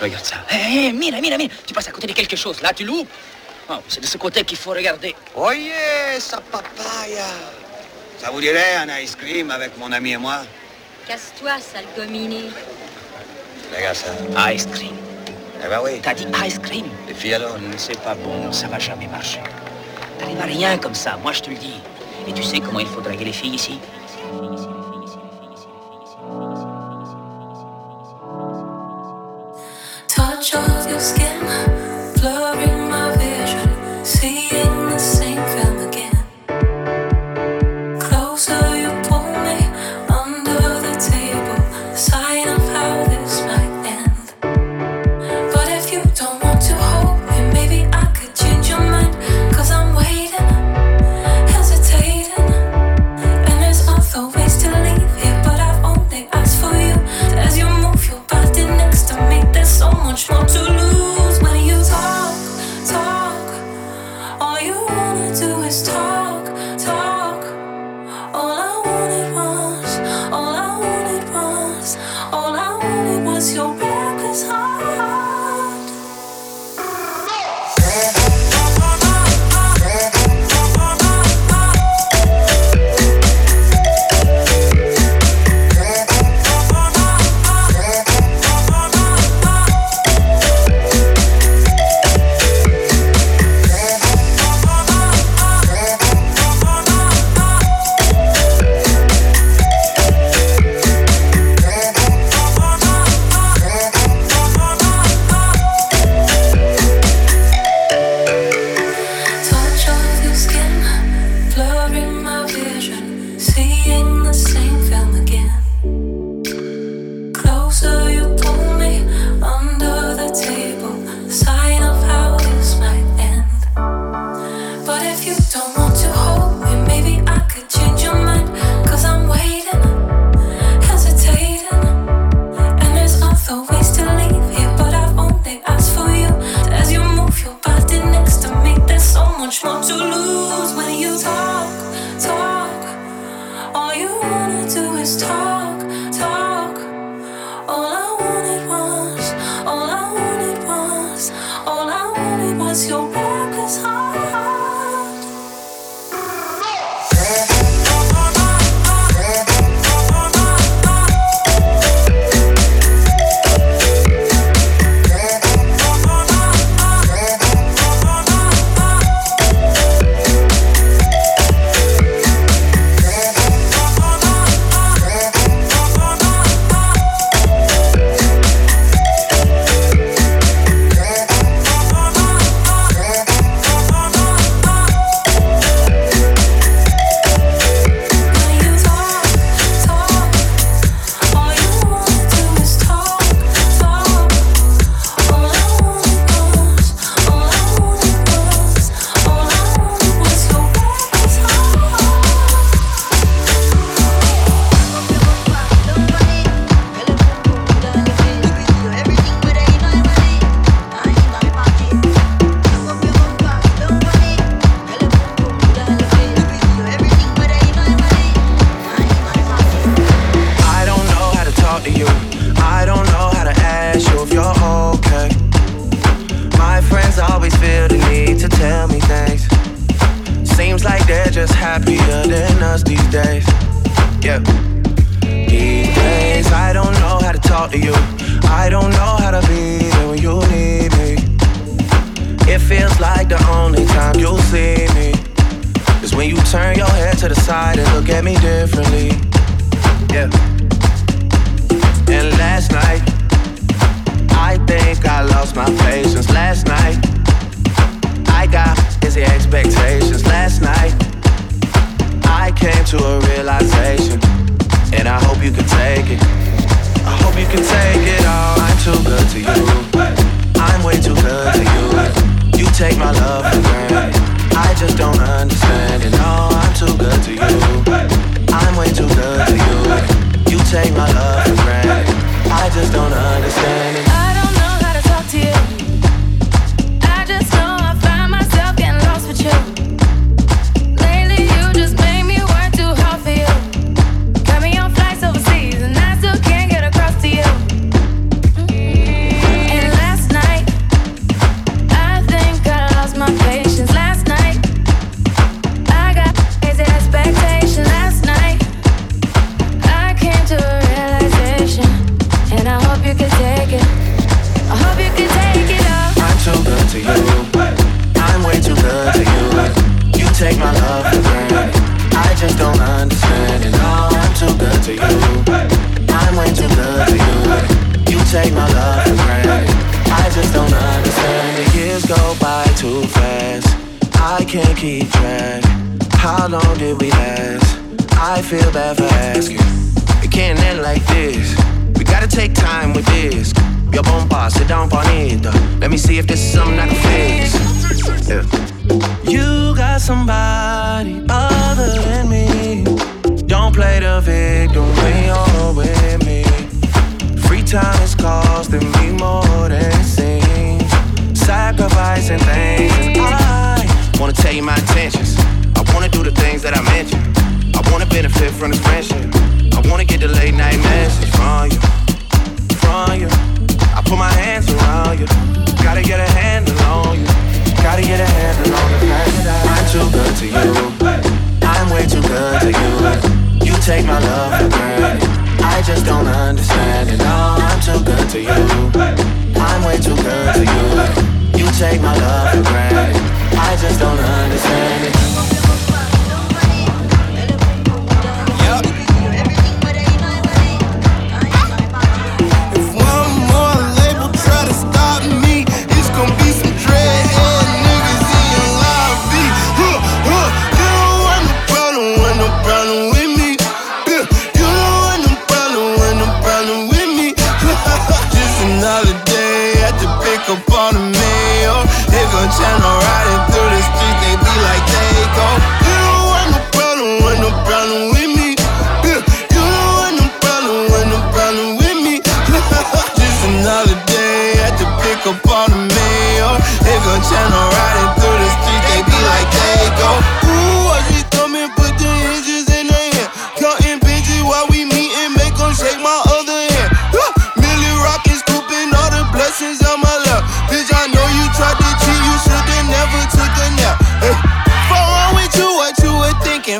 Regarde ça. Hé, hey, hey, mira, mira, mira. Tu passes à côté de quelque chose. Là, tu loupes. Oh, c'est de ce côté qu'il faut regarder. Oh yeah, sa papaya. Ça vous dirait un ice cream avec mon ami et moi? Casse-toi, sale gominé. Regarde ça. Ice cream. Eh ben oui. T'as dit ice cream? Les filles, alors? Hmm, c'est pas bon, ça va jamais marcher. T'arrives à rien comme ça, moi je te le dis. Et tu sais comment il faut draguer les filles ici?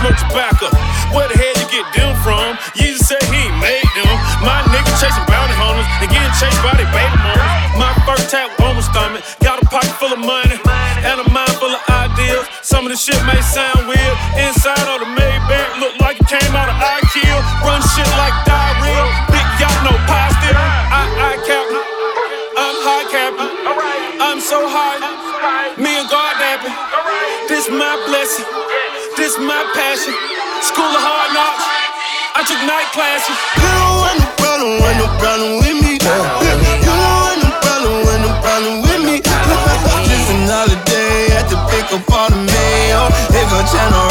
smoke tobacco. Where the hell you get them from? Jesus said he ain't made them. My nigga chasing bounty hunters and getting chased by their baby mamas. My first tap on my stomach, got a pocket full of money and a mind full of ideas. Some of the shit may sound weird. Inside of the Maybach passion. School of hard knocks. I took night classes. You don't want no problem, want no problem with me. You don't want no problem, want no problem with me. Just another day at the pick up all the mail. They gon' channel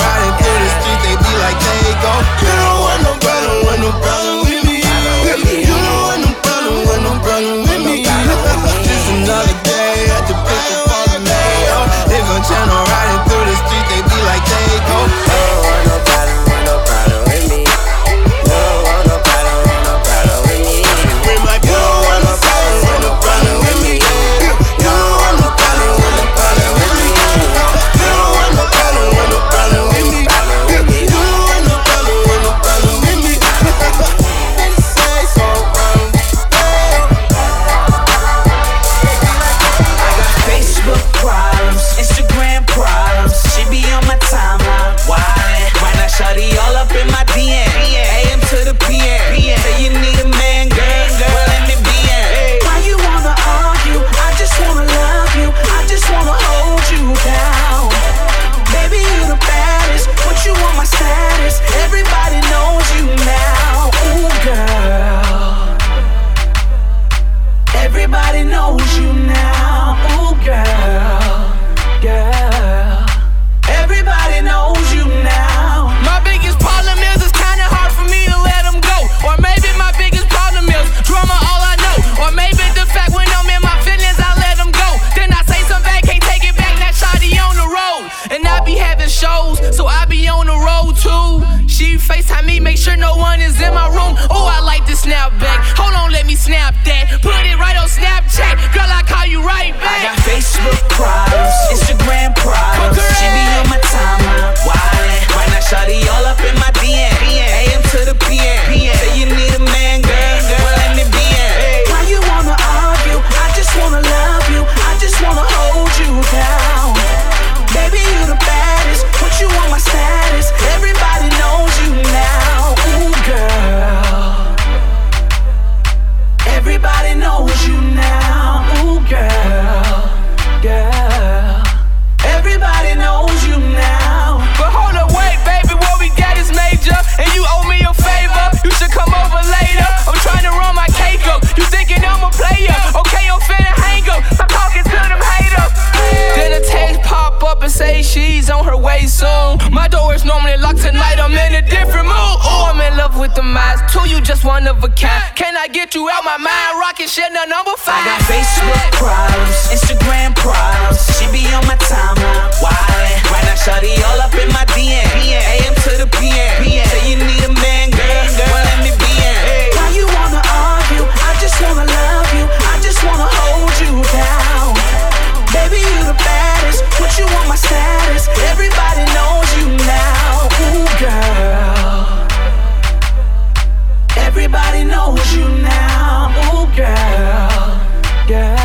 yeah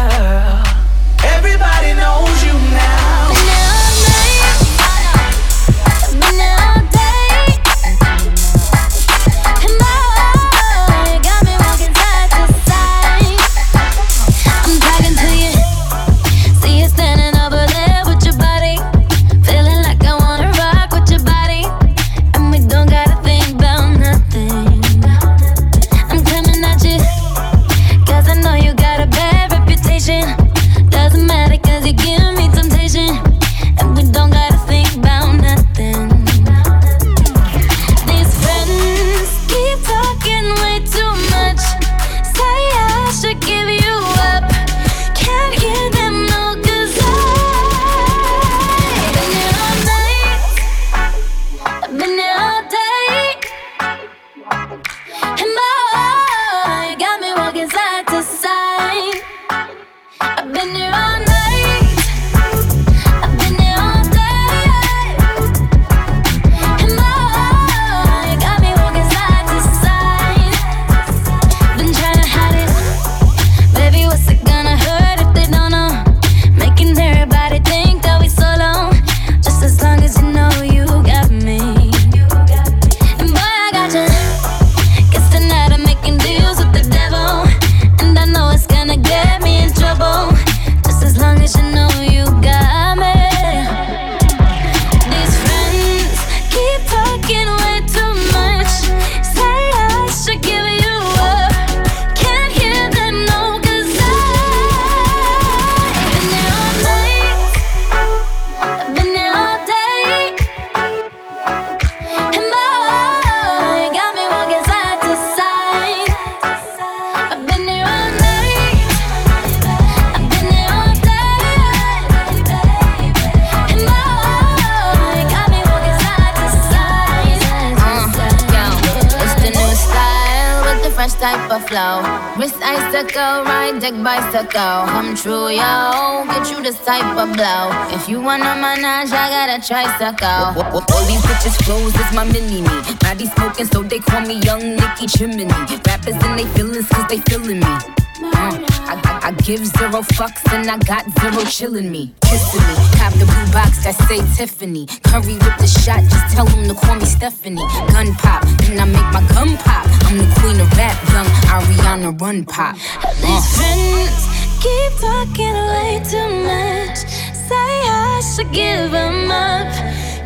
try suck out. All these bitches clothes is my mini me. Body smoking, so they call me Young Nicki Chimney. Rappers and they feelings, cause they feeling me. Mm. I, I, I, give zero fucks and I got zero chillin' me. Kissin' me, pop the blue box that say Tiffany. Curry with the shot, just tell them to call me Stephanie. Gun pop, and I make my gun pop. I'm the queen of rap, young Ariana Run Pop. Uh. These friends keep talking way too much say I should give them up.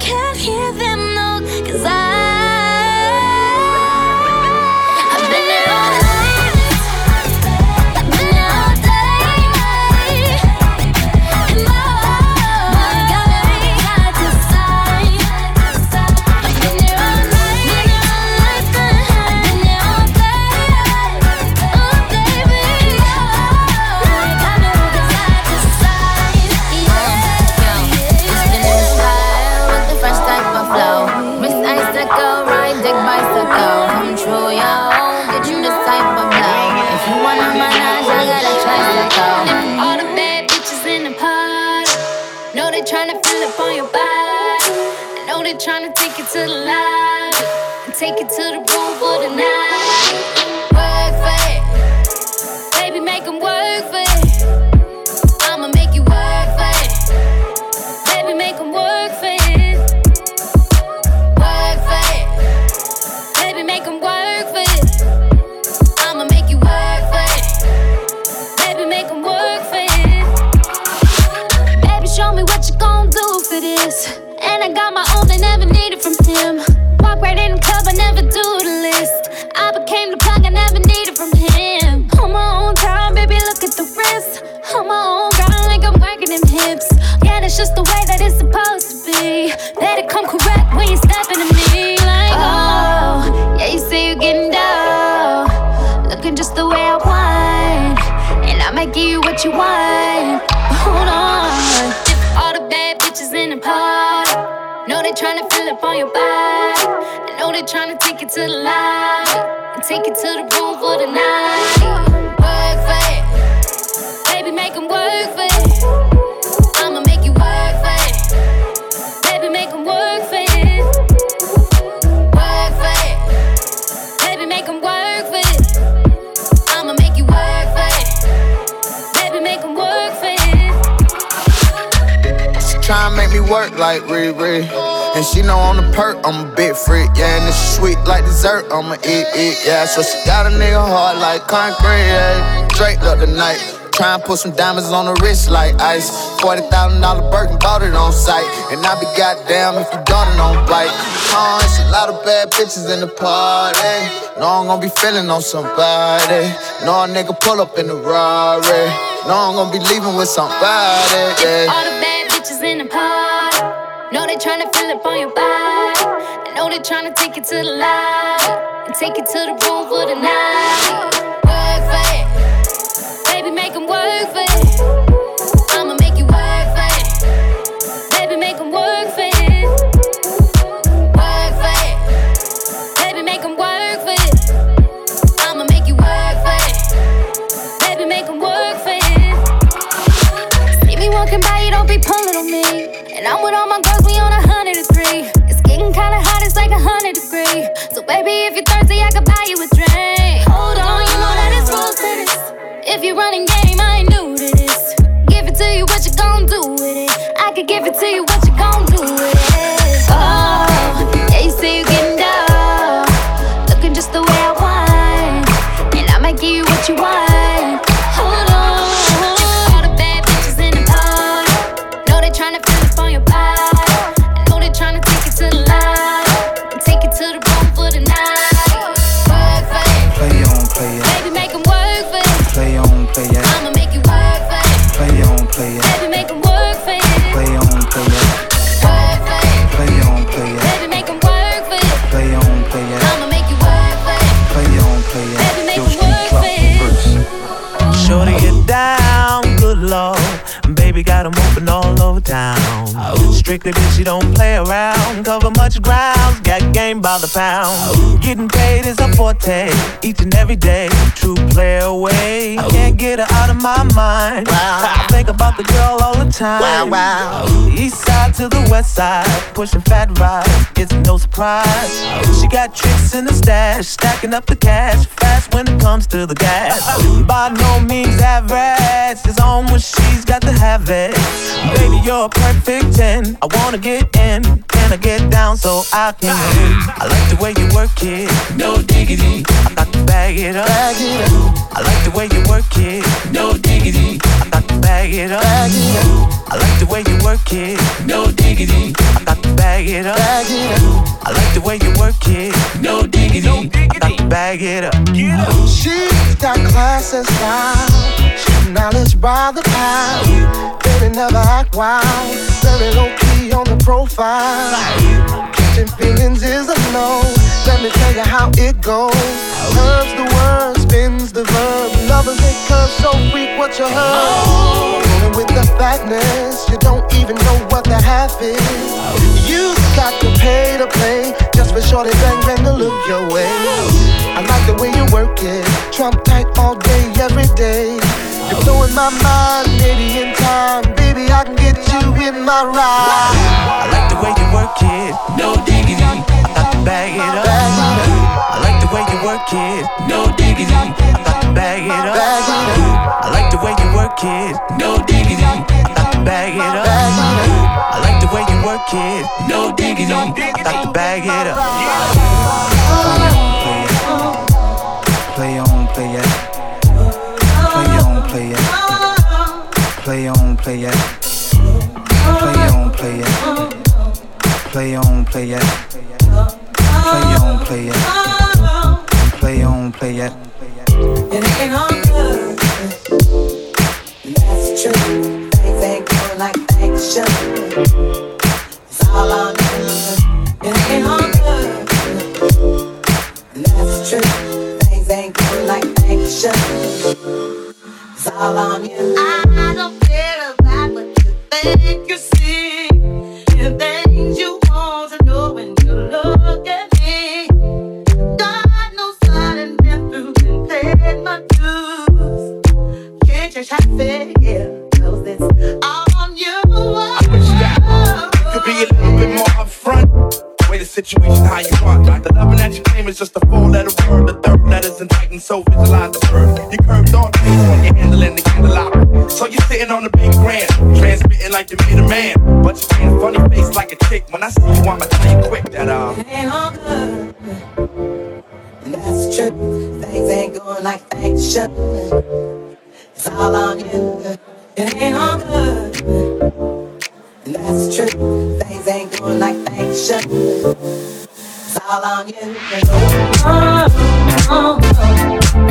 Can't hear them, no, cause I. to the room for the night. Work for it. Baby, make them work for it. I'ma make you work for it. Baby, work for it. Work for it. Baby, work for it. I'ma make you work for it. Baby, work for it. Baby, show me what you gon' do for this. And I got my own, they never need it from him. it's just the way that it's supposed to be. Let it come correct when you step into me. Like, oh, yeah, you say you're getting down. Looking just the way I want. And I might give you what you want. Hold on. If all the bad bitches in the party know they're trying to fill up on your body. I know they're trying to take it to the light. And take it to the room for the night. Work for it. Baby, make them work for it. Make me work like Riri. And she know on the perk, I'm a big freak, yeah. And it's sweet like dessert, I'ma eat, eat, yeah. So she got a nigga hard like concrete, yeah. Drake up tonight. Try and put some diamonds on the wrist like ice. $40,000 Birkin, bought it on site. And I be goddamn if you daughter don't bite. Oh, it's a lot of bad bitches in the party. No, I'm gonna be feeling on somebody. No, a nigga pull up in the Rari. No, I'm gonna be leaving with somebody, yeah. In the. Know they tryna fill up on your body. I know they tryna take it to the light and take it to the room for the night. Work for it, baby, make 'em work for it. I'm with all my girls, we on a hundred degree. It's getting kinda hot, it's like a hundred degree. So baby, if you're thirsty, I could buy you a drink. Hold on, you know that it's rules to this. If you're running game, I ain't new to this. Give it to you, what you gon' do with it? I could give it to you, Strictly bitch, she don't play around. Cover much ground, got game by the pound. Getting paid is a forte, each and every day. True play away. Can't get her out of my mind. I think about the girl all the time. Wow, wow. East side to the west side, pushing fat rides. It's no surprise. She got tricks in the stash, stacking up the cash fast when it comes to the gas. By no means average, it's on when she's got to have it. Baby, you're a perfect 10. I wanna get in, can I get down so I can win? I like the way you work it, no diggity. I got to bag it up. I like the way you work it, no diggity. I got to bag it up. I like the way you work it, no diggity. I got to bag it up. I like the way you work it, no diggity. I got to bag it up. She's got class and style. She's knowledge by the pound. Baby never act wild. Very low key on the profile. Catching feelings is a no. Let me tell you how it goes. Curves the word, spins the verb. Lovers they curve so freak what you heard. Rolling with the fatness, you don't even know what the half is. You got to pay to play just for shorty bang bang to look your way. I like the way you work it, trump tight all day, every day. You're blowing my mind, maybe in time, baby I can get you in my ride. I like the way you work it, no diggity. I got to bag it up. I like the way you work it, no diggity. I got to bag it up. I like the way it, no diggity. I got to bag it up. I like the way you work it, no diggity. I got to bag it up. Play on, play it. Play on, play it. Play on, play it. Play on, play it. Play on, play it. Play on, play it. Play on, play it. It ain't on good. Things ain't going like. It's all on. It ain't on good. That's. Things ain't going like. It's all all on you. I don't care about what you think you see. The things you Can't you try to? Cause it's on you. Could be a little bit more upfront. Way the situation how you want. The loving that you claim is just a four letter word. The third letter's entitled, so visualize the bird. You curved on things when you're handling the candelabra. So you're sitting on the big grand, transmitting like you made a man. But you're being funny face like a chick. When I see you, I'ma tell you quick that uh. It ain't all good. And that's true. Things ain't going like things should. It's all on you. It ain't all good. And that's true. Things ain't going like they should. It's all on you. Oh, oh, You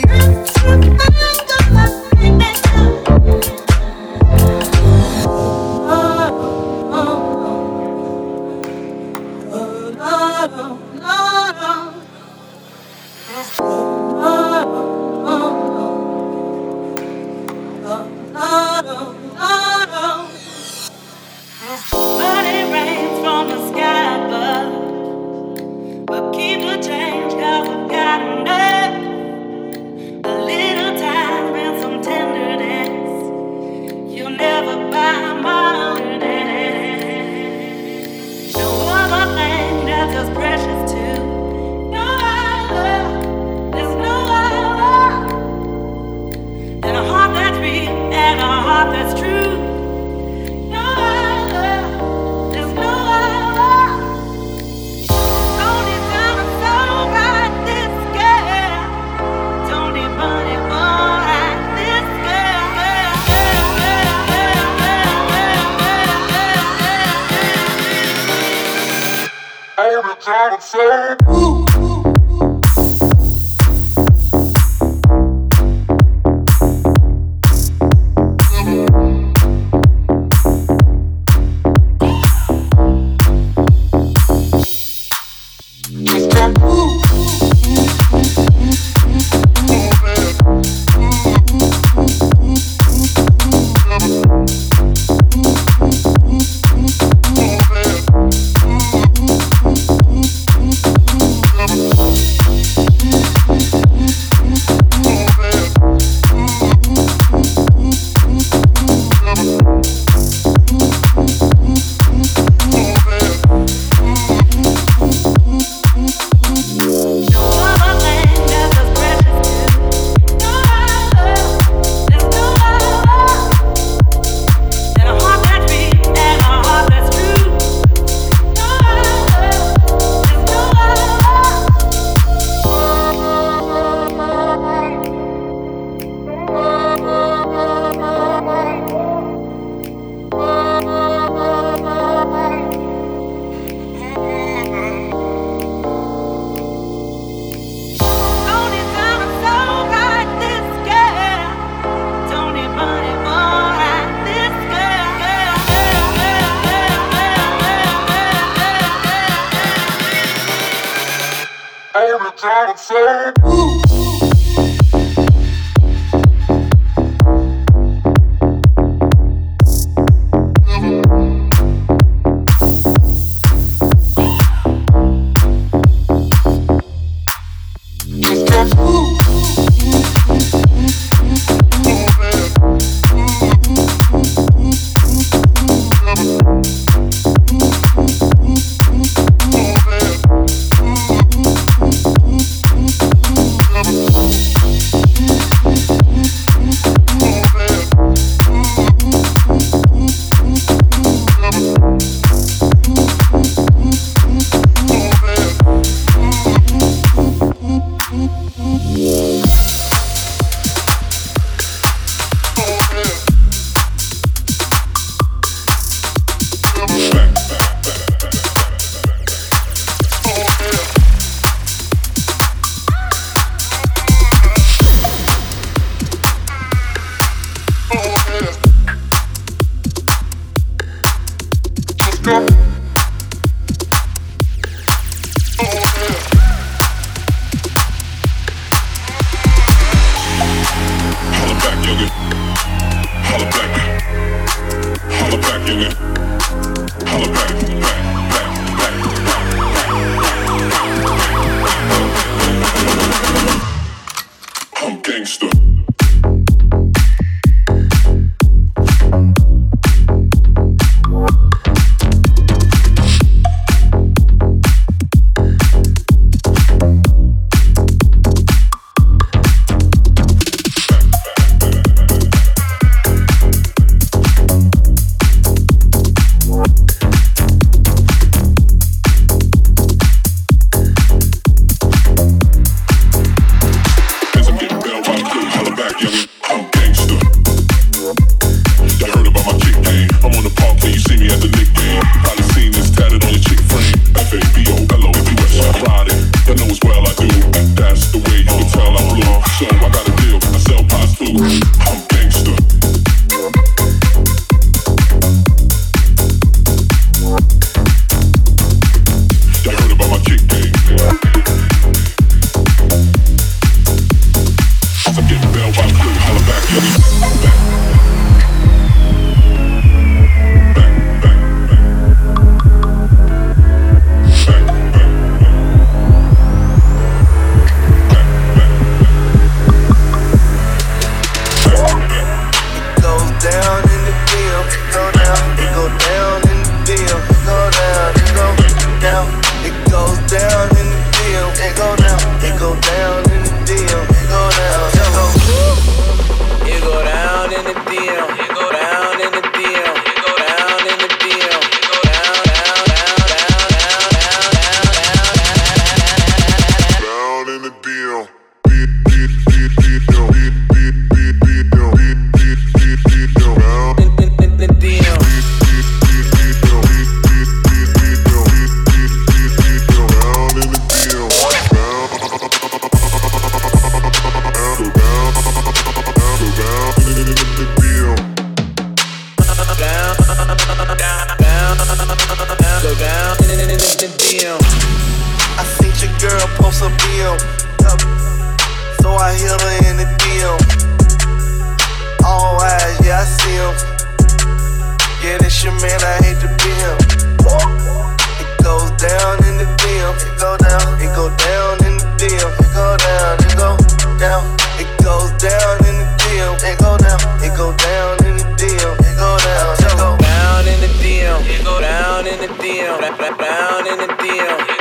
nothing Holla Go down in the deal. I seen your girl post a bill. So I hit her in the deal. All eyes, yeah, I see. Yeah, this your man, I hate to be. It goes down in the deal. It go down, it go down in the deal. It go down, it go down. It goes down in the. It go down, it go down in the deal. It go down, it go Down in the deal. It go down in the deal. Down in the deal.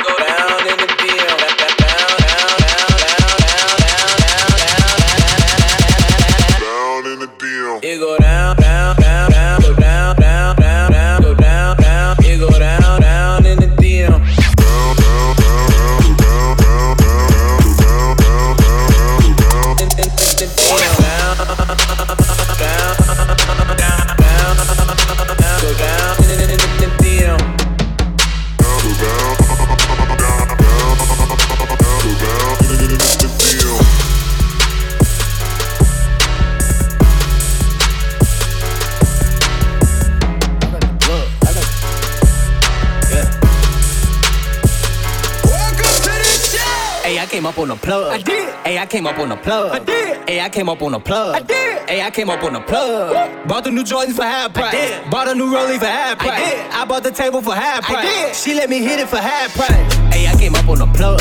Plug. I did. Hey, I came up on the plug. I did. Hey, I came up on the plug. I did. Hey, I came up on the plug. Bought the new Jordans for half price. I did. Bought a new Rollie for half price. I did. I bought the table for half price. I did. She let me hit it for half price. Hey, I came up on the plug.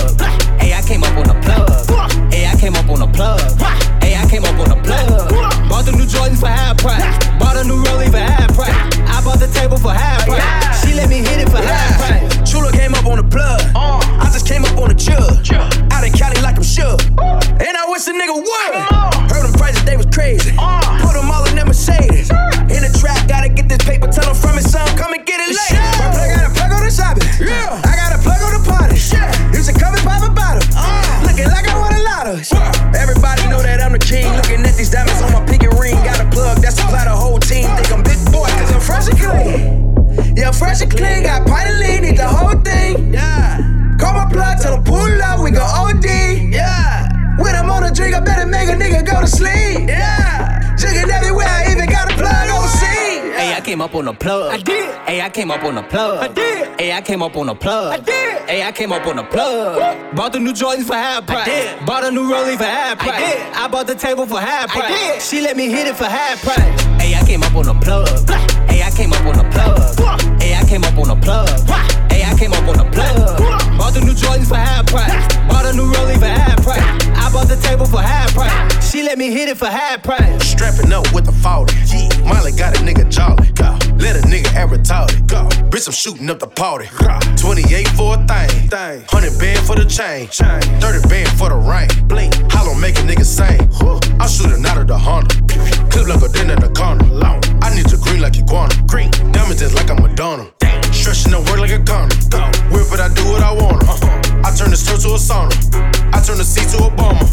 Hey, I came up on the plug. Hey, I came up on the plug. Hey, I came up on the plug. Bought the new Jordans for half price. Bought a new Rollie for half price. I bought the table for half price. She let me hit it for half price. Chula came up on the plug. Uh. I just came up on the jug. Out in Cali like I'm sure. Uh. And I wish a nigga would. Heard them prices, they was crazy. Uh. Put them all in them Mercedes. In the trap, gotta get this paper. Tell them from his son, come and get it later. My plug got a plug on the shopping. Yeah. I got a plug on the party. You should come and pop a bottle. Looking like I won a lotto. Everybody know that I'm the king. Looking at these diamonds on my pinky ring. Got a plug that supply the whole team. Think I'm big boy, cause I'm fresh and clean. Yeah, fresh and clean. Got pint of lean, need the whole thing. Yeah. Call my plug, tell him pull up, we go OD. Yeah. When I'm on a drink, I better make a nigga go to sleep. Yeah. Chicken everywhere, I even got a plug on overseas. Hey, I came came up on the plug. I did. Hey, I came up on the plug. I did. Hey, I came up on the plug. I did. Hey, I came up on the plug. Bought the new Jordans for half price. I did. Bought a new Rollie for half price. I did. I bought the table for half price. I did. She let me hit it for half price. Hey, I came up on the plug. Hey, I came up on the plug. Hey, I came up on the plug. Hey, I came up on the plug. Bought the new Jordans for half price. Bought a new Rollie for half price. I bought the table for half price. She let me hit it for half price. Strapping up with the 40. Molly got a nigga jolly. Let a nigga act retarded. Bitch, I'm shooting up the party. 28 for a thing. 100 band for the chain. 30 band for the rain. Blink. Hollow make a nigga sing. I'm shooting out of the Honda. Clip like a den in the corner. I need your green like iguana. Green. Diamonds just like I'm Madonna. Stretching the work like a gunner. It, I do what I want. Uh-huh. I turn the store to a sauna. I turn the seat to a bomber.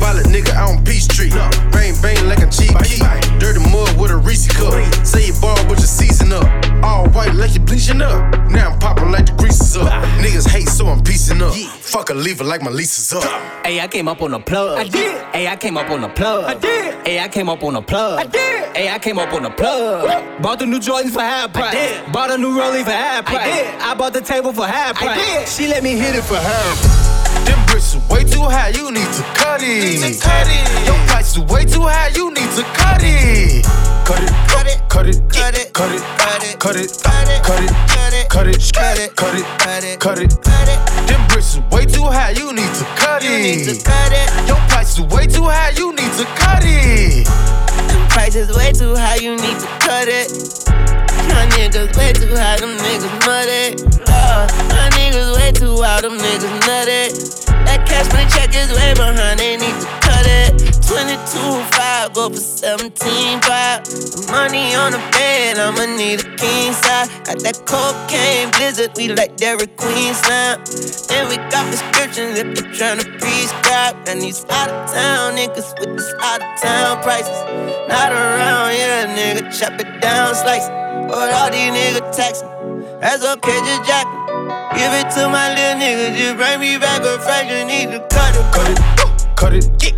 Violet nigga out on Peachtree. Bang bang like a G key. Dirty mud with a Reese cup. Say you ball but you season up. All white like you bleaching up. Now I'm popping like the grease is up. Niggas hate so I'm piecing up. Fuck a leave it like my lease is up. Hey, I came up on the plug. I did. Hey, I came up on the plug. I did. Hey, I came up on the plug. I did. Hey, I came up on the plug. Bought the new Jordans for half price. I did. Bought a new Rollie for half price. I did. I bought the table for half price. I did. She let me hit it for her. Them bricks are way too high, you need to cut it. Need to Cut it. Your price is way too high, you need to cut it. Cut it, cut it, cut it, cut it, cut it, cut it, cut it, cut it, cut it, cut it, cut it, cut it, cut it. cut it. Them bricks are way too high, you need to cut it. Your price is way too high, you need to cut it. Them prices way too high, you need to cut it. My niggas way too high, them niggas muddy. Uh, my niggas way too wild, them niggas nutty. That cash money check is way behind, they need to cut it. 22 5, go for 17 5. The money on the bed, I'ma need a king size. Got that cocaine blizzard, we like Dairy Queen slime. Then we got prescriptions if you're tryna prescribe. And these out of town niggas with these out of town prices. Not around, yeah, nigga, chop it down, slice it. But all these niggas taxing. That's okay, just jack. Give it to my little nigga, just bring me back a fraction. Need to cut it, cut it, cut it,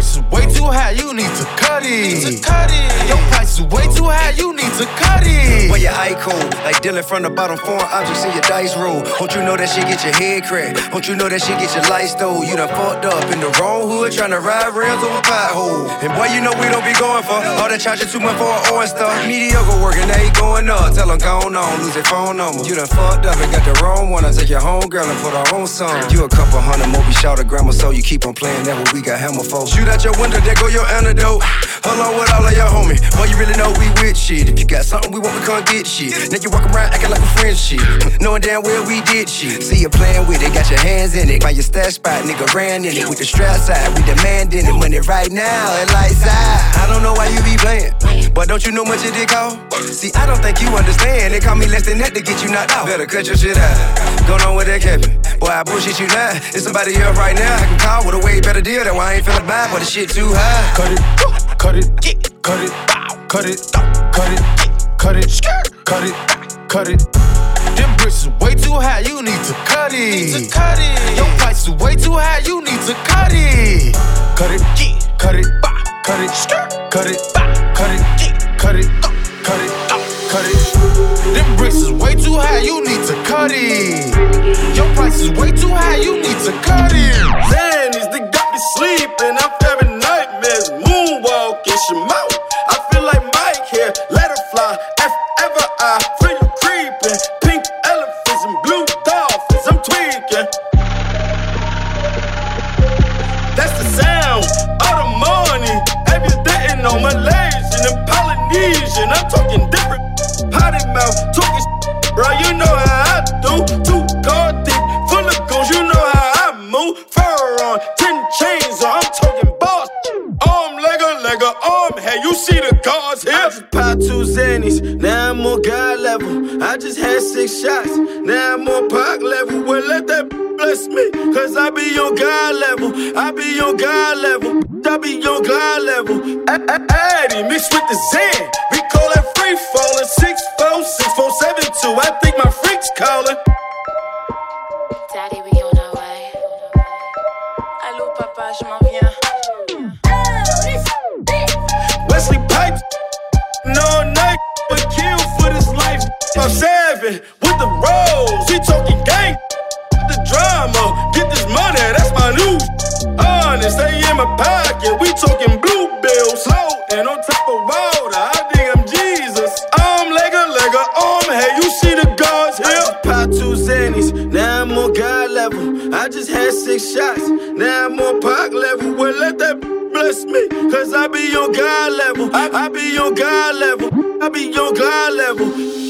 bricks is way too high, you need to cut it. Need to cut it. Your price is way too high, you need to cut it. When your eye cold, like dealing from the bottom, foreign objects in your dice roll. Don't you know that shit get your head cracked? Don't you know that shit get your life stole? You done fucked up in the wrong hood, trying to ride rails over pothole. And boy, you know we don't be going for all that charging too much for an stuff. Mediocre working, they ain't going up. Tell them gone on, lose their phone number. You done fucked up and got the wrong one. I take your home girl and put her on song. You a couple hundred more, we shout a grandma, so you keep on playing that what we got hammer for. Shoot out your window, there go your antidote. Along with all of your homies. Boy, you really know we with shit. If you got something, we want, we come get shit. Now you walk around acting like a friend shit. Knowing damn well we did shit. See you playing with it, got your hands in it. Find your stash spot, nigga ran in it. With the strap side, we demanding it. Money right now, it lights out. I don't know why you be playing. But don't you know much it did call? See, I don't think you understand. They call me less than that to get you knocked out. Better cut your shit out. Going on with that Kevin. Boy, I bullshit you now. It's somebody here right now. I can call with a way better deal. That why I ain't finna buy, but the shit too high. Cut it, cut it, cut it, cut it, cut it, cut it, cut it, cut it. Them bricks is way too high, you need to cut it. Cut it. Your price is way too high, you need to cut it. Cut it, cut it, cut it, cut it, cut it, cut it, cut it, cut it. Them bricks is way too high, you need to cut it. Your price is way too high, you need to cut it. Man, these niggas got me sleeping. I'm having nightmares. Moonwalk in mouth. I feel like Mike here. Let her fly. If ever I feel you creeping. Pink elephants and blue dolphins. I'm tweaking. That's the sound of the morning. Evident on Malaysian and Polynesian. I'm talking different. Potty mouth, talking bro. You know how I do. Two car thick, full of goons. You know how I move. Fur on, ten chains on. I'm talking boss. Arm, leg, leg, arm, hey, you see the cars here. I just popped two Xannies, now I'm on God level. I just had six shots, now I'm on Pac level. Well, let that bless me, cause I be on God level. I be on God level. I be on God level. Addy mixed with the Zen. We call that free falling. Six four, six four, seven two. I think my freak's calling. I'm seven with the rolls. We talking gang, the drama. Get this money, that's my new. Honest, stay in my pocket. We talking blue bills, and on top of water. I think I'm Jesus. I'm leg a leg a arm. Hey, you see the guards here? Popped two Xannies, now I'm on God level. I just had six shots, now I'm on Pac level. Well, let that bless me, cause I be on God level. I, I be on God level. I be on God level.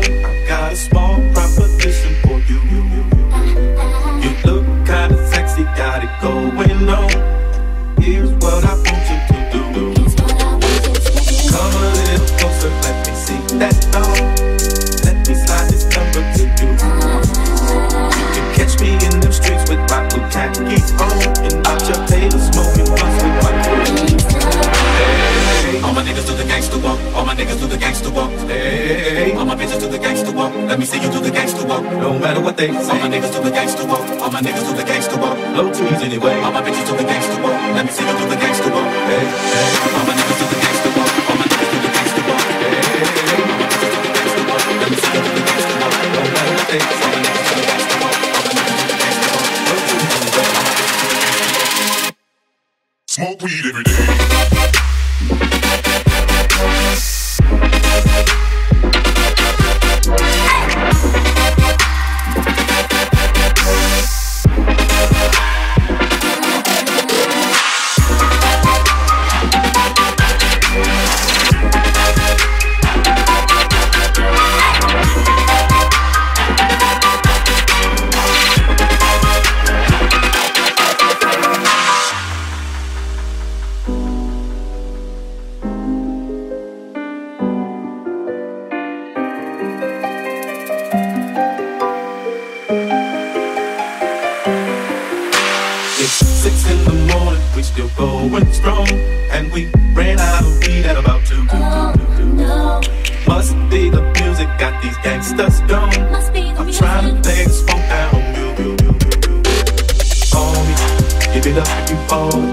matter what they say. All my niggas do the gangster walk. All my niggas do the gangster walk. Low trees anyway. All my bitches do the gangster walk. Let me see you do the gangster walk. Hey, hey, all my niggas do the going strong, and we ran out of weed at about two. Must be the music got these gangsters gone. I'm trying to lay this phone down on me, give it up if you fall.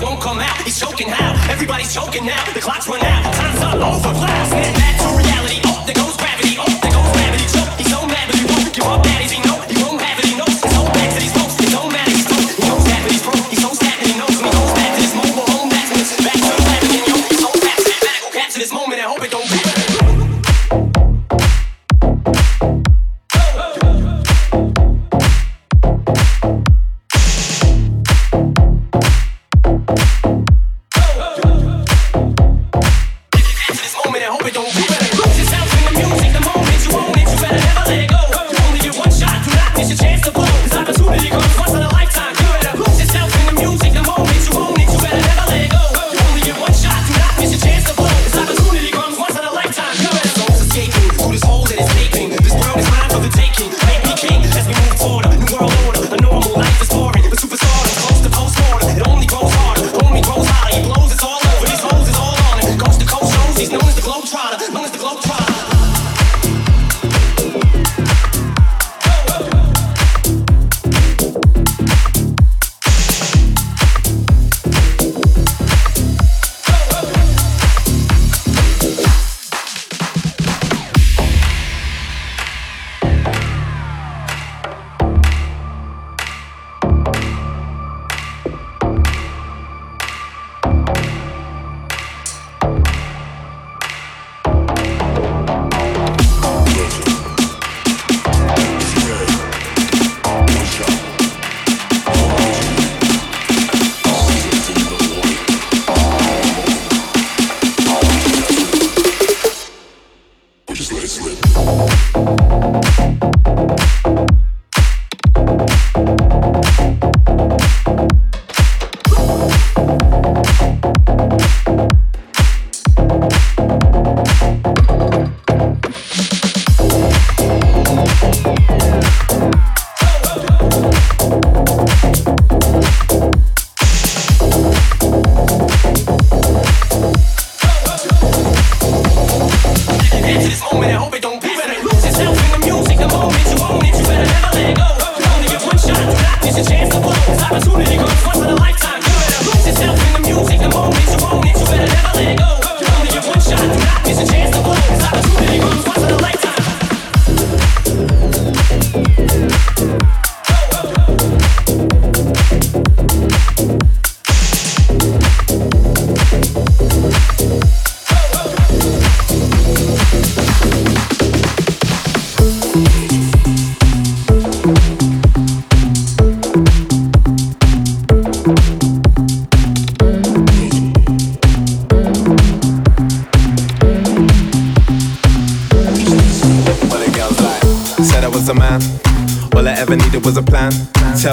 won't come out. He's choking out. Everybody's choking now. The clock's run out. Time's up. Over. Blast.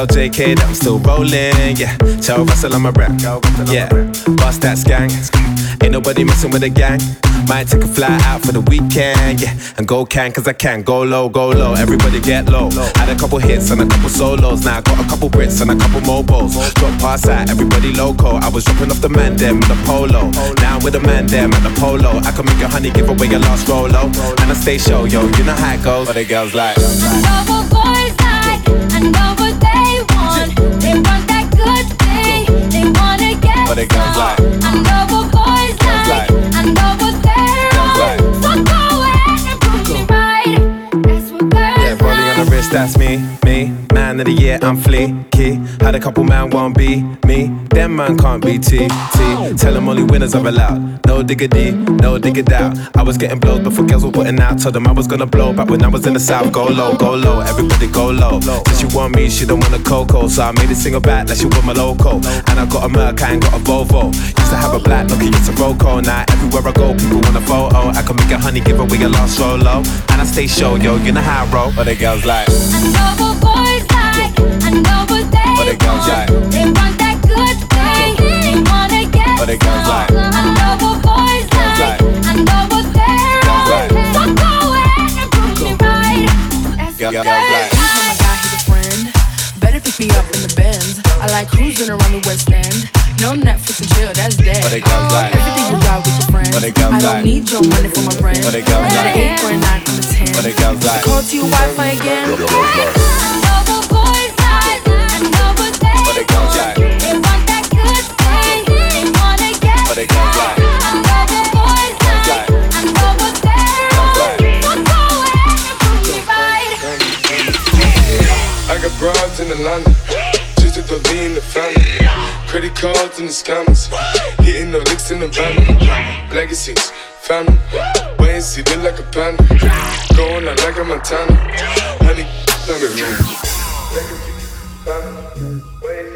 Tell JK that I'm still rolling. Yeah. Tell Russell I'm a rap. Yeah. Bust that gang. Ain't nobody messing with the gang. Might take a fly out for the weekend. Yeah. And go can cause I can. Go low, go low. Everybody get low. Had a couple hits and a couple solos. Now I got a couple Brits and a couple mobiles. Drop pass out, everybody loco. I was dropping off the man them with the polo. Now I'm with the man them at the polo. I can make your honey give away your last rolo. And I stay show, yo. You know how it goes. What the girls like? know what boys like, I know what wanna get What the girls like? I know what boys like, I know what they're on. So go ahead and prove me right. That's what girls Yeah, rolling on the wrist, that's me, me. Man of the year, I'm fleeky. Had a couple man won't be me. Them man can't be T, T. Tell them only winners are allowed. No diggity, no dig it out. I was getting blows before girls were putting out. Told them I was gonna blow back when I was in the south. Go low, go low, everybody go low. Since she want me, she don't want a cocoa. So I made it single back like she want my loco. And I got a Merc, I ain't got a Volvo. Used to have a black Nokia, it's a Roco. Now everywhere I go, people want a photo. I can make a honey, give away a lost solo. And I stay show, yo, you know how I roll. But the girls like. I know what boys like, I know what they What the girls like? They want wanna get What the girls like? I know what boys like, I know what they're Girls on. like? So go ahead and prove me right. That's Girl- what girls girls like? He's my guy, he's a friend. Better pick me up in the Benz. I like cruising around the West End. No Netflix and chill, that's dead. What the girls like? Everything you got with your friends. What the girls I don't like? need your money for my friends. What the girls Got like? an eight for a nine on the ten. What the girls like? Call to your Wi-Fi again. in London. Just to be in the family. Credit cards and the scammers. Hitting the licks in the van. Legacies, family. Wait and see, they like a panda. Going out like a Montana. Honey, on the roof. Legacy, family. Wait,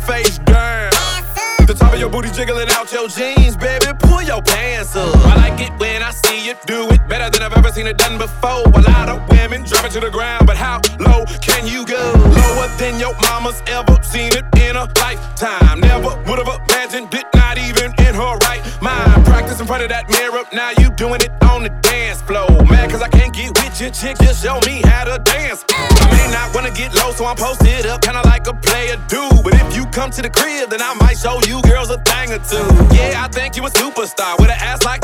Face down. The top of your booty jiggling out your jeans, baby. Pull your pants up. I like it when I see you do it better than I've ever seen it done before. A lot of women drop it to the ground, but how low can you go? Lower than your mama's ever seen it in a lifetime. Never would have imagined it, not even in her right mind. Practice in front of that mirror, now you doing it chick, just show me how to dance. I may not wanna get low, so I'm posted up, kinda like a player do. But if you come to the crib, then I might show you girls a thing or two. Yeah, I think you a superstar. With an ass like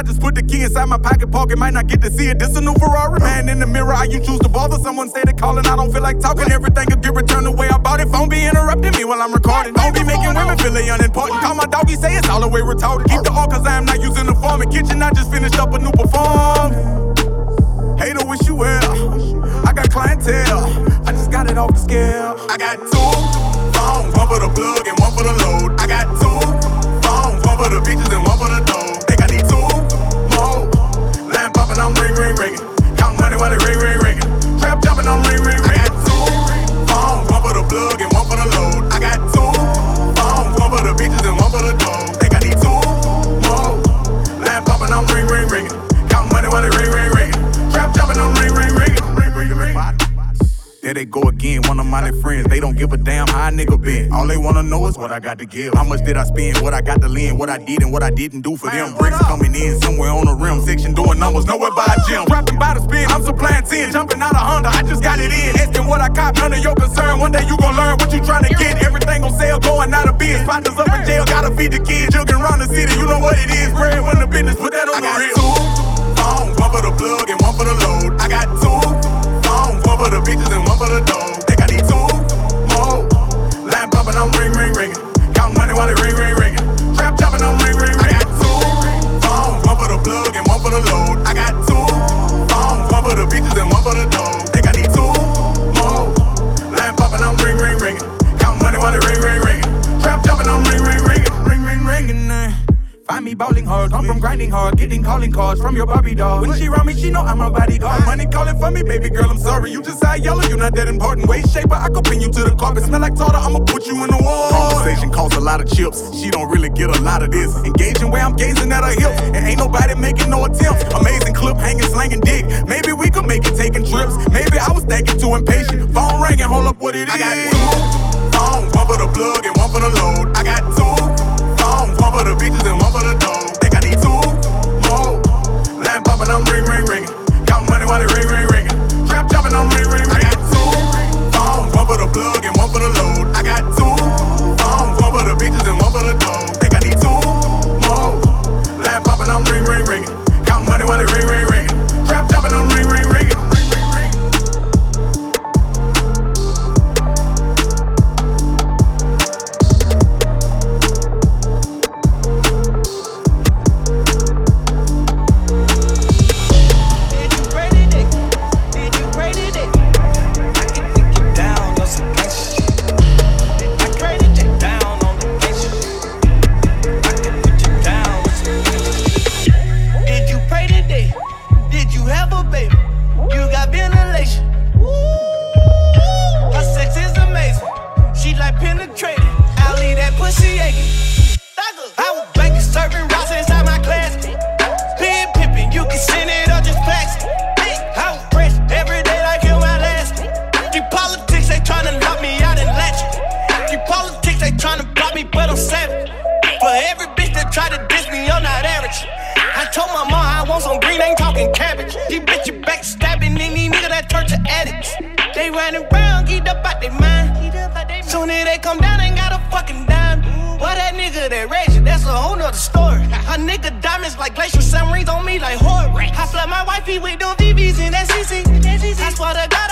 I just put the key inside my pocket pocket, might not get to see it. This a new Ferrari. Man in the mirror, how you choose to bother? Someone say they calling, I don't feel like talking. Everything could get returned the way I bought it. Phone be interrupting me while I'm recording. Don't be making women feel unimportant. Call my doggy, say it's all the way retarded. Keep the all cause I am not using the form. In kitchen, I just finished up a new perform. Hater wish you well. I got clientele. I just got it off the scale. I got two phones, one for the plug and one for the load. I got two phones, one for the bitches and one for the dough. I got two. Phones, one for the plug There they go again, one of my friends. They don't give a damn how a nigga been. All they wanna know is what I got to give. How much did I spend? What I got to lend? What I did and what I didn't do for them. Bricks coming in somewhere on the rim section, doing numbers nowhere by a gym. Rapping by the spin, I'm supplying 10. Jumping out of Honda, I just got it in. Asking what I cop, none of your concern. One day you gon' learn what you trying to get. Everything on sale, going out of biz. Partners up in jail, gotta feed the kids. Jugging around the city, you know what it is. Bread when the business, put that on the real. Two phones, one for the plug and one for the load. I got two phones, one for bitches and one for the dough. Think I need two more. Lamp popping, I'm ring, ring, ringing. Count money while it ring, ring, ringing. Trap jumping, I'm ring, ring, ringing. I got two phones, one for the plug and one for the load. I got two phones, one for the bitches and one for the dough. Think I need two more. Lamp popping, I'm ring, ring, ringing. Count money while it ring, ring, ringing. Trap jumping, I'm ring, ring, ringing. Ring, ring, ringing. Eh. Find me bowling hard, come from grinding hard, getting calling cards from your Barbie doll. When she around me, she know I'm a bodyguard. Money calling for me, baby girl, I'm sorry. You just eye yellow, you're not that important. Waist shaper, I could pin you to the carpet. Smell like tartar, I'ma put you in the wall. Conversation costs a lot of chips. She don't really get a lot of this. Engaging where I'm gazing at her hips, and ain't nobody making no attempts. Amazing clip, hanging, slanging dick. Maybe we could make it taking trips. Maybe I was thinking too impatient. Phone ringing, hold up what it is. I got two phones, one for the plug and one for the load. I got two one for the bitches and one for the dough. Think I need two more. Lamp popping, I'm ring, ring. Count money while it ring, ring. Trap jumping, I'm ring, ring. I got two phones, one for the plug and one for the load. I got two phones, one for the bitches and one for the dough. Think I need two more. Lamp popping, I'm ring, ring, ringing. Count money while it ring, ring, ringing. riding round, get up out their mind. Soon as they come down, ain't got a fucking dime. Why that nigga that raging? That's a whole nother story. A nigga diamonds like glacial submarines on me like horror. I fly my wifey with no VVs and that's easy. I swear to God,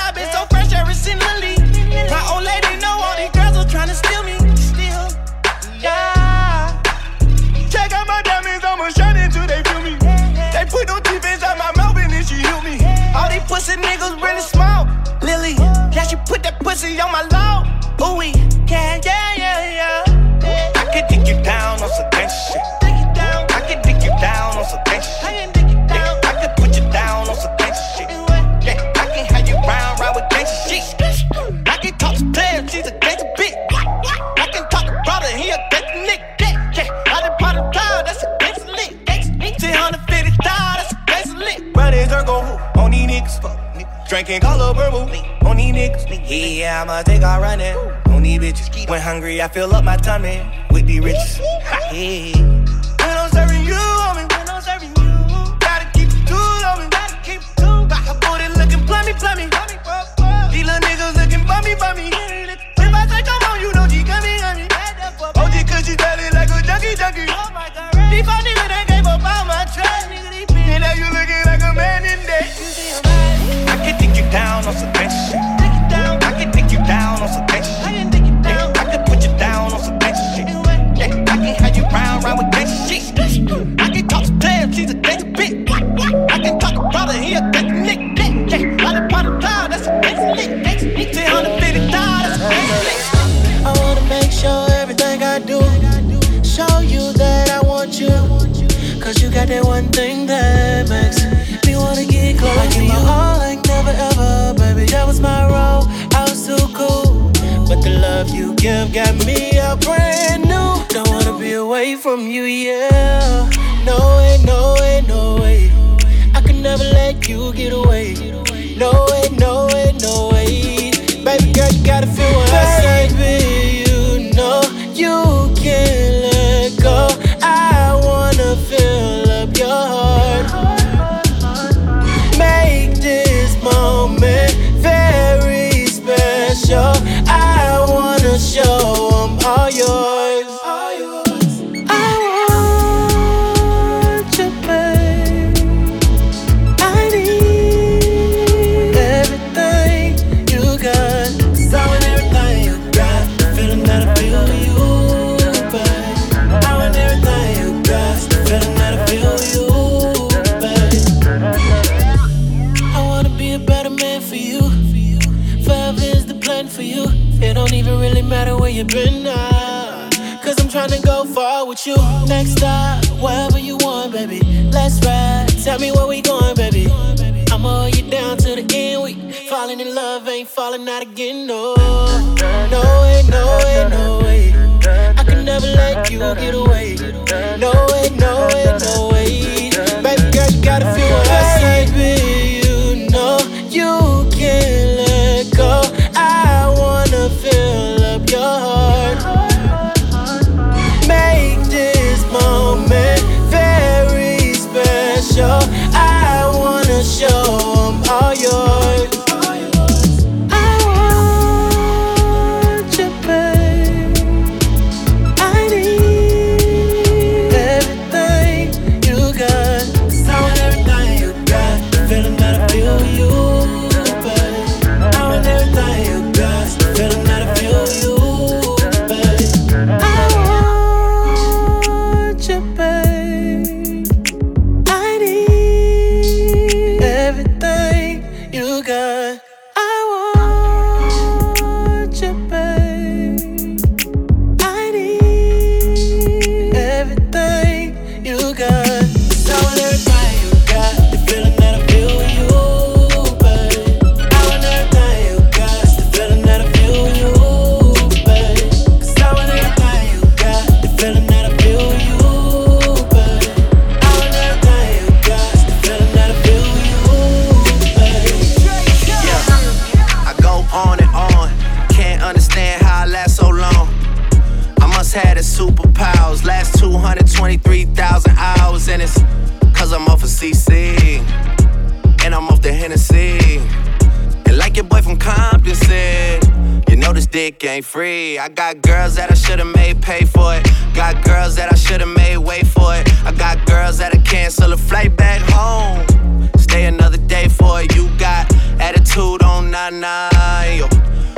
I'ma take all running. Don't bitches. When hungry, I fill up my tummy with the riches. Yeah. When I'm serving you, homie, when I'm serving you, gotta keep the tool on me, gotta keep the tool. My booty looking plummy, plummy. These little niggas looking bummy, bummy. If I take them on, you know she coming, honey. OG, cause she belly like a junkie, junkie. Oh my god. These five niggas that gave up all my trust. And now you looking like a man in debt. I can take you down on some bench shit. that one thing that makes me wanna get close. I gave my all like never ever, baby. That was my role. I was too cool, but the love you give got me a brand new. Don't wanna be away from you, yeah. No way, no way, no way. I could never let you get away. No way, no way, no way. Tell me where we going, baby. I'ma hold you down to the end. We falling in love, ain't falling out again. No, no way, no way, no way. I can never let you get away. 223,000 hours and it's Cause I'm off of CC. And I'm off the Hennessy. And like your boy from Compton said, you know this dick ain't free. I got girls that I should've made pay for it. Got girls that I should've made wait for it. I got girls that I cancel a flight back home. Stay another day for it. You got attitude on 99. Yo.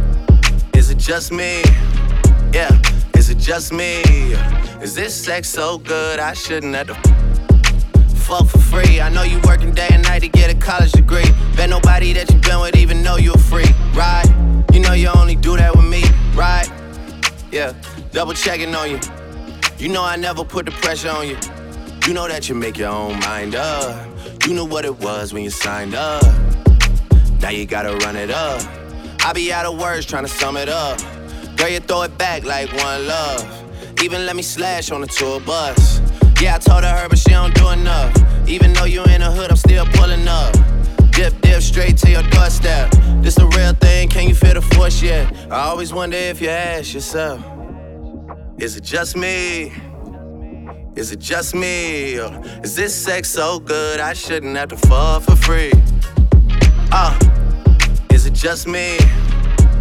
just me? Yeah, is it just me? Is this sex so good I shouldn't have to fuck for free? I know you working day and night to get a college degree. Bet nobody that you've been with even know you a freak, right? You know you only do that with me, right? Yeah, double checking on you. You know I never put the pressure on you. You know that you make your own mind up. You knew what it was when you signed up. Now you gotta run it up. I be out of words trying to sum it up. Girl, you throw it back like one love. Even let me slash on the tour bus. Yeah, I told her, her, but she don't do enough. Even though you in the hood, I'm still pulling up. Dip, dip, straight to your doorstep. This a real thing, can you feel the force yet? I always wonder if you ask yourself, is it just me? Is it just me? Or is this sex so good I shouldn't have to fuck for free? Uh, is it just me?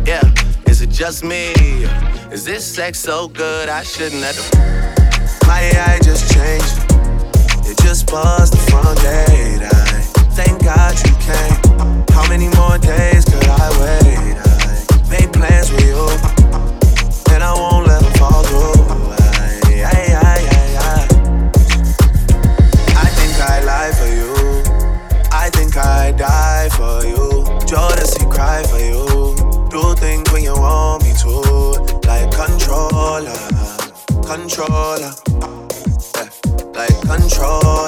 Yeah, is it just me? Is this sex so good I shouldn't have to? My AI just changed. It just buzzed the front gate. I thank God you came. How many more days could I wait? I made plans with you, and I won't cry for you. Do things when you want me to, like controller, controller, yeah, like controller.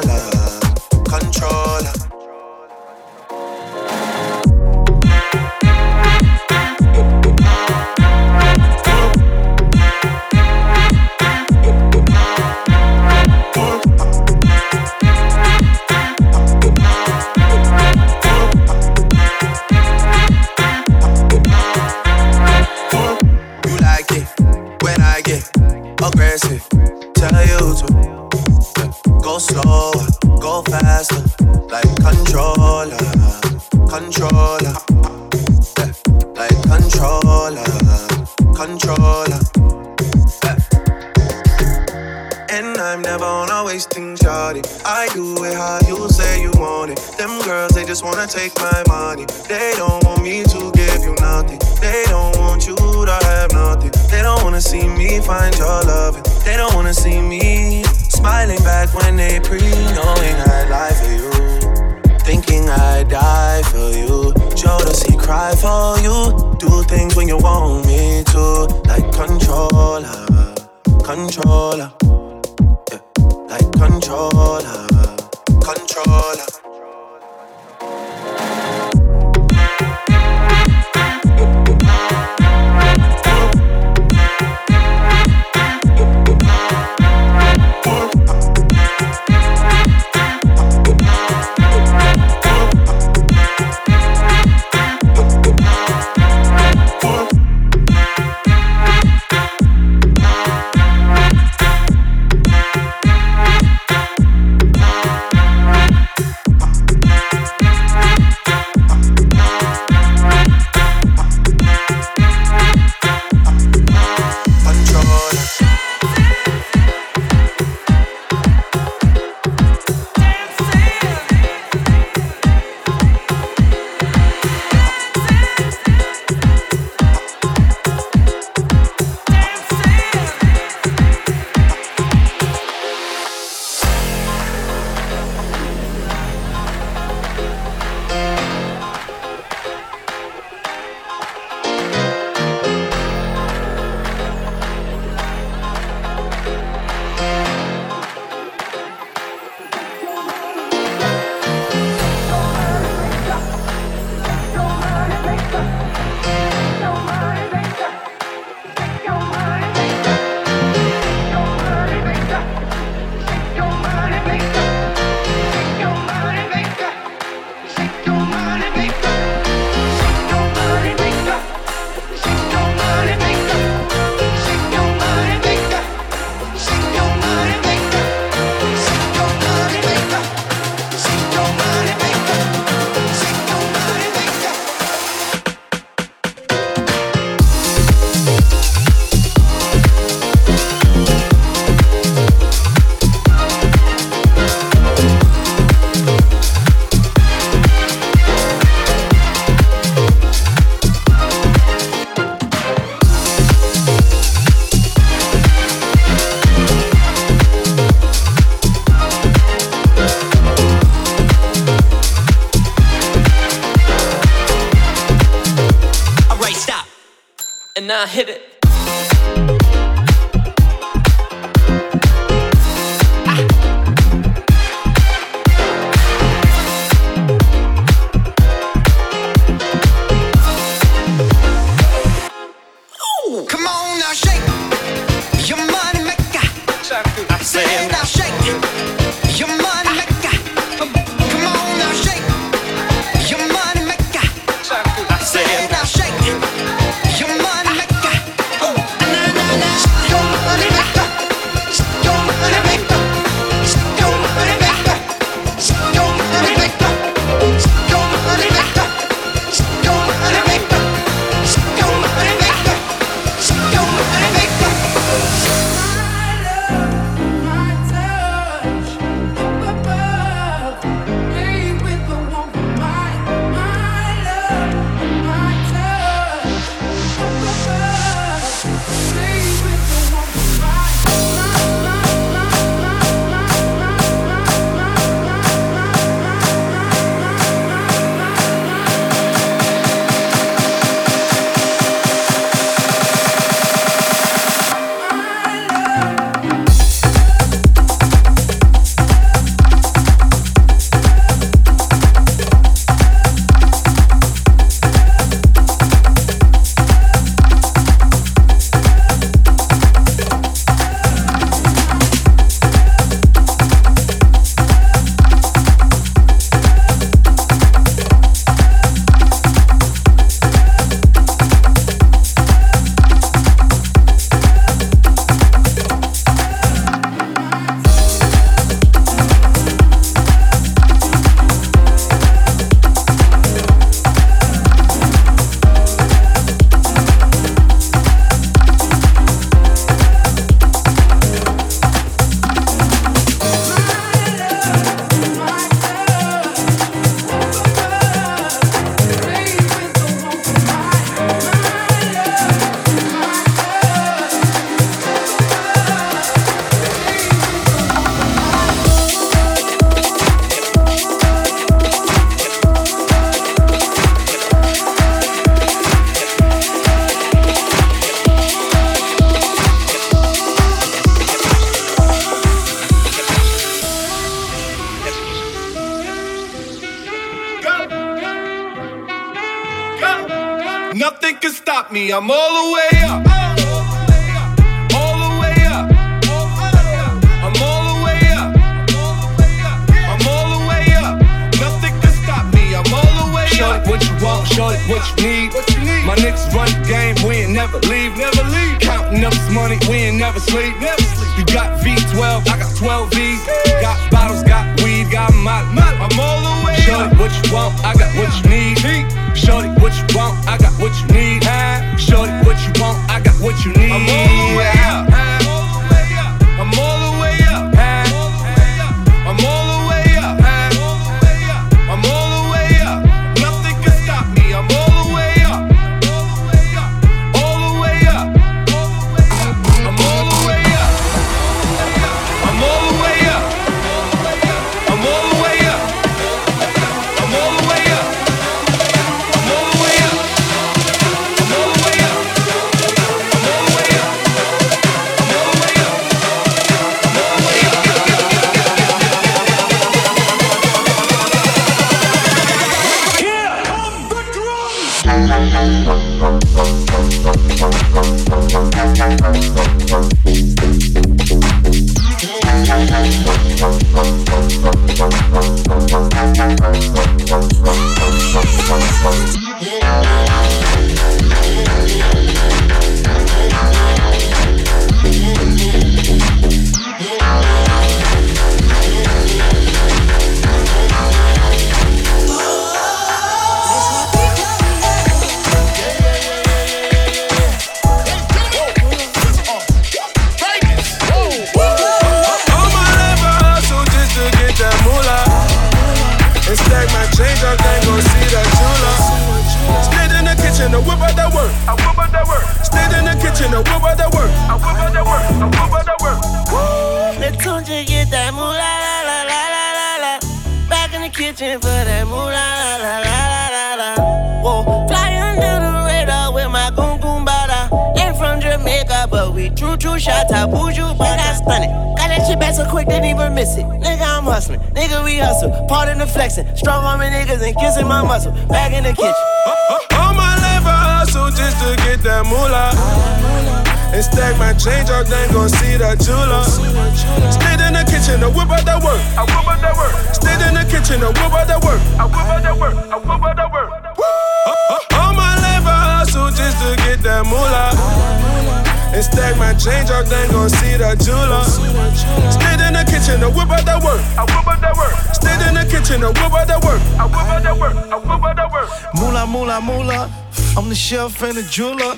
Chef and the jeweler.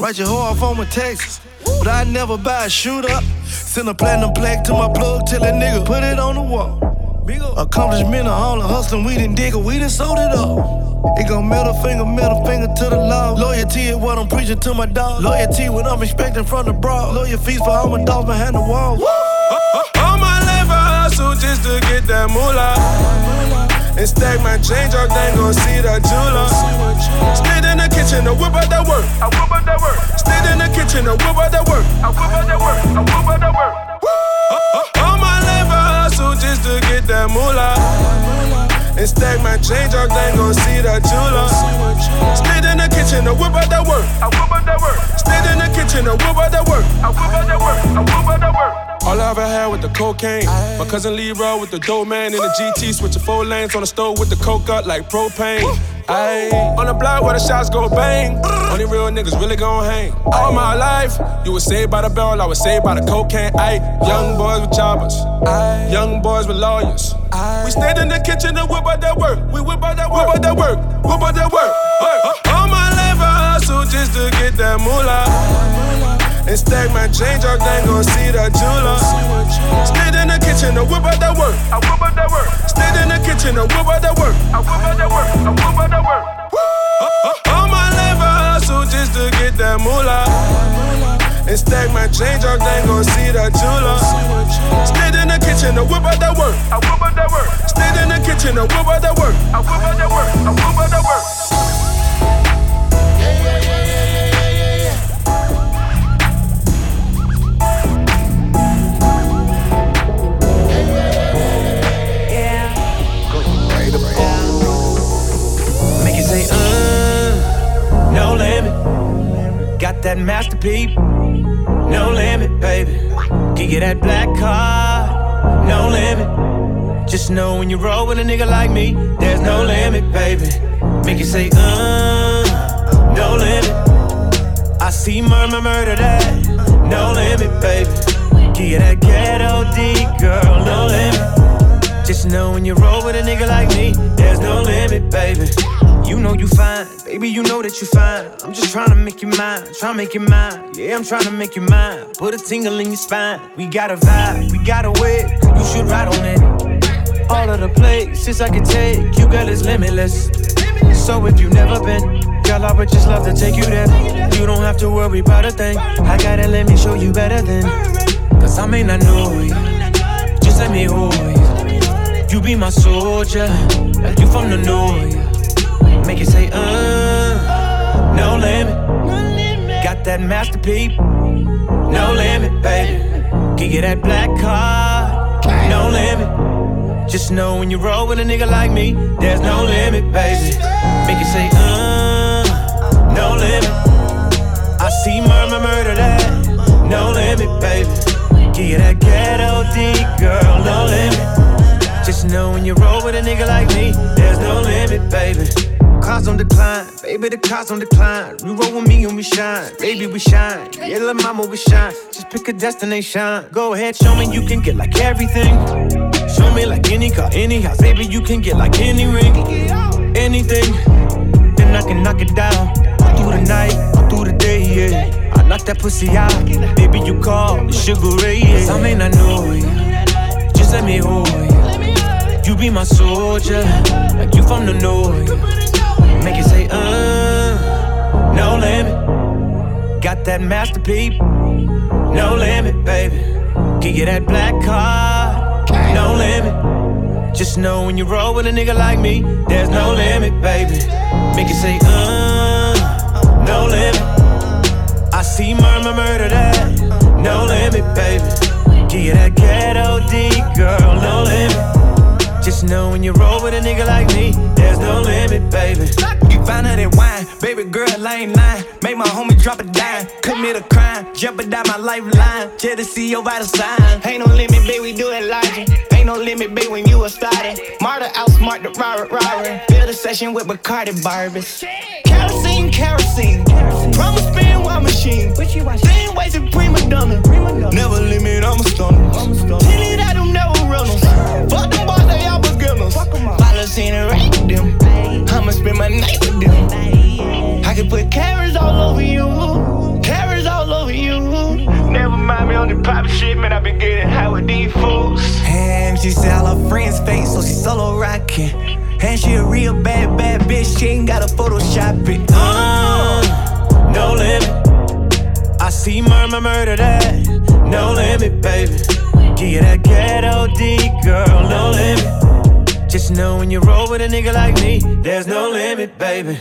Write your hoe off on my taxes. But I never buy a shooter. Send a platinum plaque to my plug, tell that nigga put it on the wall. Accomplishment of all the hustling, we didn't dig it, we done sold it all. It gon' middle finger, middle finger to the law. Loyalty is what I'm preaching to my dog. Loyalty what I'm expecting from the broad. Lawyer fees for all my dogs behind the wall. All my life I hustle just to get that moolah. And stack my change up, then go see that jeweler. Stayed in the kitchen to whip out that work. I whip out that work. Stayed in the kitchen to whip out that work. I whip out that work. I whip out that work. All my life I hustle just to get that moolah. And stack my change up, then go see that jeweler. Stayed in the kitchen to whip out that work. I whip out that work. Stayed in the kitchen to whip out that work. I whip out that work. I whip out that work. All I ever had with the cocaine. My cousin Leroy with the dope man in the GT, switching four lanes on the stove with the coke up like propane. Ayy, on the block where the shots go bang. Only real niggas really gon' hang. All my life, you was saved by the bell, I was saved by the cocaine. Ayy, young boys with choppers, Aye. young boys with lawyers. We stayed in the kitchen and whip out that work. We whip out that work, whip out that work, whip out that work. All my life I hustle just to get that moolah. And stack my change up, then go see that jeweler. Stayed in the kitchen to whip out that work. I whip out that work. Stayed in the kitchen to whip out that work. I whip out that work. I whip out that work. All my life I hustle just to get that moolah. And stack my change up, then go see that jeweler. Stayed in the kitchen to whip out that work. I whip out that work. Stayed in the kitchen to whip out that work. I whip out that work. I whip out that work. Make that Master P, no limit, baby. Can get that black card, no limit. Just know when you roll with a nigga like me, there's no limit, baby. Make it say, uh, no limit. I see murmur, murder that, no limit, baby. Can get that ghetto D, girl, no limit. Just know when you roll with a nigga like me, there's no limit, baby. You know you fine, baby, you know that you're fine. I'm just trying to make you mine, trying to make you mine. Yeah, I'm trying to make you mine. Put a tingle in your spine. We got a vibe, we got a way, you should ride on it. All of the places I can take you, girl, is limitless. So if you've never been, girl, I would just love to take you there. You don't have to worry about a thing. I gotta let me show you better than. Cause I may not know you, just let me hold you. You be my soldier, like you from the north. Make it say, uh, no limit. Got that Master P, no limit, baby. Can get that black card, no limit. Just know when you roll with a nigga like me, there's no limit, baby. Make it say, uh, no limit. I see murmur, murder that, no limit, baby. Give you that ghetto D, girl, no limit. Just know when you roll with a nigga like me, there's no limit, baby. Cars on decline, baby, the cars on decline. You roll with me and we shine, baby, we shine. Yeah, little mama, we shine. Just pick a destination. Go ahead, show me you can get like everything. Show me like any car, any house, baby, you can get like any ring, anything. Then I can knock it down. Through the night, through the day, yeah. I knock that pussy out, baby, you call the sugar ray, yeah. I may not know you, just let me hold you. You be my soldier, like you from the north. Make it say, uh, no limit. Got that Master P, no limit, baby. Can get that black card, no limit. Just know when you roll with a nigga like me, there's no limit, baby. Make it say, uh, no limit. I see murmur, murder that. No limit, baby. Give you that ghetto D, girl, no limit. Just know when you roll with a nigga like me, there's no limit, baby. You find her that wine, baby girl, lane nine. Make my homie drop a dime, commit a crime, jeopardize my lifeline. See your vital sign. Ain't no limit, baby, we do it logic. Ain't no limit, baby, when you a starter. Marta outsmart the robber, robber. Build a session with Bacardi Barbies. Kerosene, kerosene. Promise spin while machine. Same ways to prima donna. Never limit, I'm a stunner. Tell you that I'm never runners. Fuck them boys, they all beginners. Policy and rate them. I'ma spend my night with them. I can put cameras all over you. Cameras all over you. Never mind me on the private shit, man. i been getting high with these fools. And she said all her friends fake, so she solo rocking. And she a real bad, bad bitch. She ain't gotta Photoshop it. Uh, no limit. I see murmur, murder that. No limit, baby. Give you that ghetto D, girl, no limit. Just know when you roll with a nigga like me, there's no limit, baby.